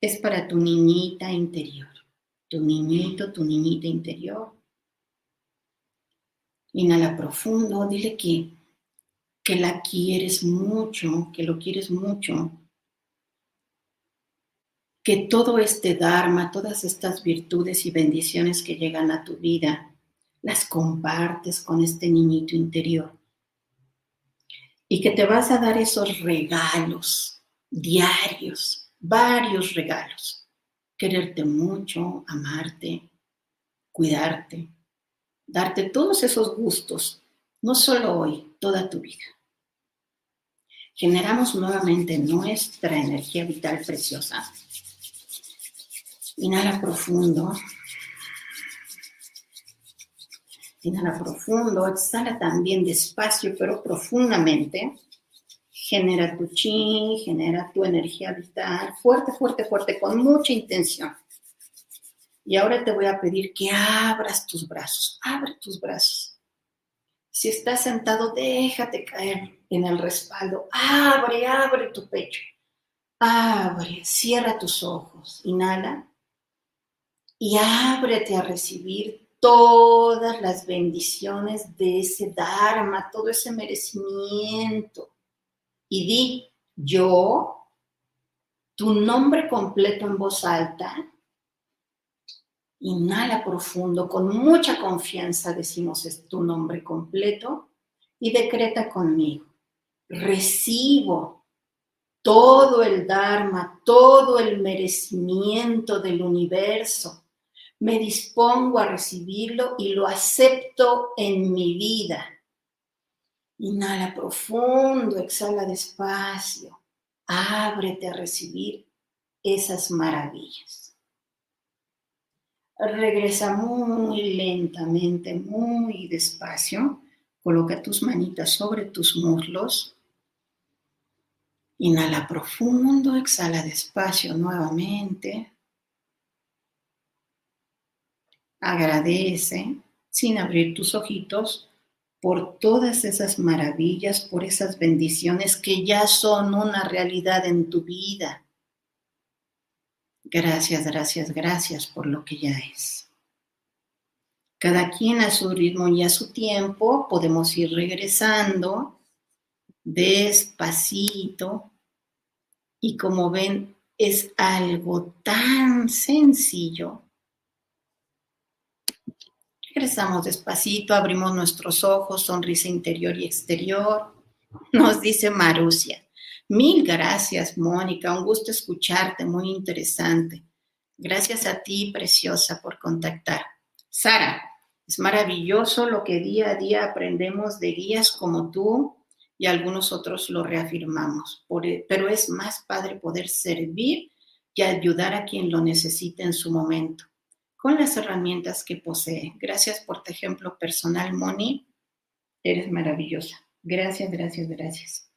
es para tu niñita interior, tu niñito, tu niñita interior. Inhala profundo, dile que, que la quieres mucho, que lo quieres mucho, que todo este Dharma, todas estas virtudes y bendiciones que llegan a tu vida, las compartes con este niñito interior. Y que te vas a dar esos regalos diarios varios regalos. Quererte mucho, amarte, cuidarte, darte todos esos gustos, no solo hoy, toda tu vida. Generamos nuevamente nuestra energía vital preciosa. Inhala profundo. Inhala profundo, exhala también despacio pero profundamente. Genera tu chi, genera tu energía vital, fuerte, fuerte, fuerte, con mucha intención. Y ahora te voy a pedir que abras tus brazos, abre tus brazos. Si estás sentado, déjate caer en el respaldo. Abre, abre tu pecho. Abre, cierra tus ojos. Inhala. Y ábrete a recibir todas las bendiciones de ese Dharma, todo ese merecimiento. Y di, yo, tu nombre completo en voz alta. Inhala profundo, con mucha confianza decimos es tu nombre completo y decreta conmigo. Recibo todo el Dharma, todo el merecimiento del universo me dispongo a recibirlo y lo acepto en mi vida. Inhala profundo, exhala despacio, ábrete a recibir esas maravillas. Regresa muy lentamente, muy despacio. Coloca tus manitas sobre tus muslos. Inhala profundo, exhala despacio nuevamente. Agradece sin abrir tus ojitos por todas esas maravillas, por esas bendiciones que ya son una realidad en tu vida. Gracias, gracias, gracias por lo que ya es. Cada quien a su ritmo y a su tiempo podemos ir regresando despacito y como ven es algo tan sencillo Regresamos despacito, abrimos nuestros ojos, sonrisa interior y exterior. Nos dice Marusia. Mil gracias, Mónica. Un gusto escucharte, muy interesante. Gracias a ti, preciosa, por contactar. Sara, es maravilloso lo que día a día aprendemos de guías como tú y algunos otros lo reafirmamos. E, pero es más padre poder servir y ayudar a quien lo necesite en su momento con las herramientas que posee. Gracias por tu ejemplo personal, Moni. Eres maravillosa. Gracias, gracias, gracias.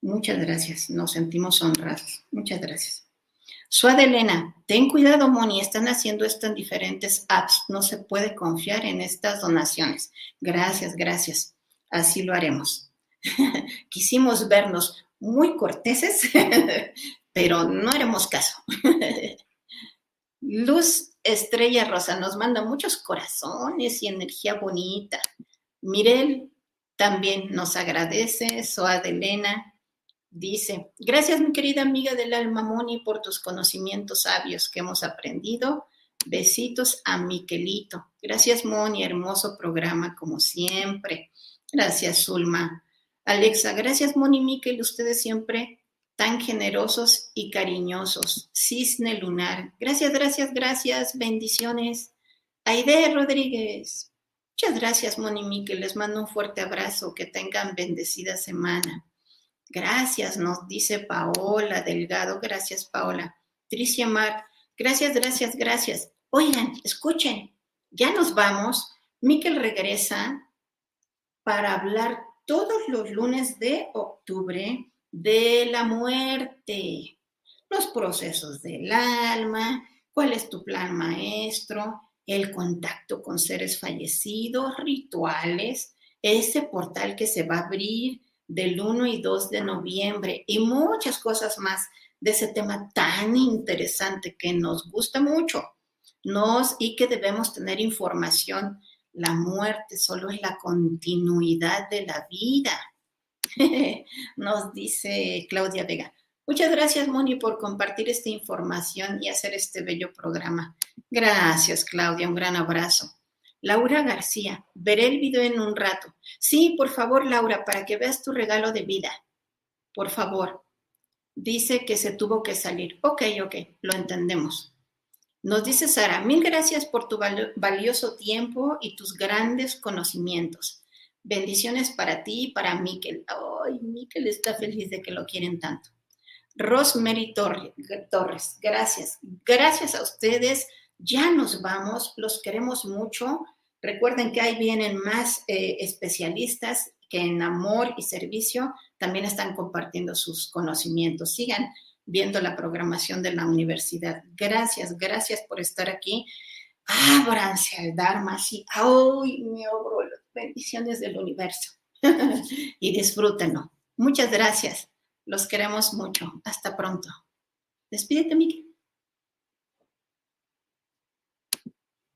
Muchas gracias. Nos sentimos honrados. Muchas gracias. Suad Elena, ten cuidado, Moni. Están haciendo esto en diferentes apps. No se puede confiar en estas donaciones. Gracias, gracias. Así lo haremos. [LAUGHS] Quisimos vernos muy corteses, [LAUGHS] pero no haremos caso. [LAUGHS] Luz Estrella Rosa nos manda muchos corazones y energía bonita. Mirel también nos agradece. Soad Elena dice: Gracias, mi querida amiga del alma Moni, por tus conocimientos sabios que hemos aprendido. Besitos a Miquelito. Gracias, Moni. Hermoso programa, como siempre. Gracias, Zulma. Alexa, gracias, Moni Miquel. Ustedes siempre tan generosos y cariñosos. Cisne Lunar. Gracias, gracias, gracias. Bendiciones. Aide Rodríguez. Muchas gracias, Moni que Les mando un fuerte abrazo. Que tengan bendecida semana. Gracias, nos dice Paola Delgado. Gracias, Paola. Tricia Mar. Gracias, gracias, gracias. Oigan, escuchen. Ya nos vamos. Miquel regresa para hablar todos los lunes de octubre de la muerte, los procesos del alma, cuál es tu plan maestro, el contacto con seres fallecidos, rituales, ese portal que se va a abrir del 1 y 2 de noviembre y muchas cosas más de ese tema tan interesante que nos gusta mucho nos y que debemos tener información. La muerte solo es la continuidad de la vida. [LAUGHS] nos dice Claudia Vega. Muchas gracias, Moni, por compartir esta información y hacer este bello programa. Gracias, Claudia. Un gran abrazo. Laura García, veré el video en un rato. Sí, por favor, Laura, para que veas tu regalo de vida. Por favor. Dice que se tuvo que salir. Ok, ok, lo entendemos. Nos dice Sara, mil gracias por tu valioso tiempo y tus grandes conocimientos. Bendiciones para ti y para Miquel. Ay, Miquel está feliz de que lo quieren tanto. Rosemary Torres, gracias. Gracias a ustedes. Ya nos vamos, los queremos mucho. Recuerden que ahí vienen más eh, especialistas que en amor y servicio también están compartiendo sus conocimientos. Sigan viendo la programación de la universidad. Gracias, gracias por estar aquí. Ábranse al Dharma, sí. ¡Ay, me obro bendiciones del universo! [LAUGHS] y disfrútenlo. Muchas gracias. Los queremos mucho. Hasta pronto. Despídete, Miki.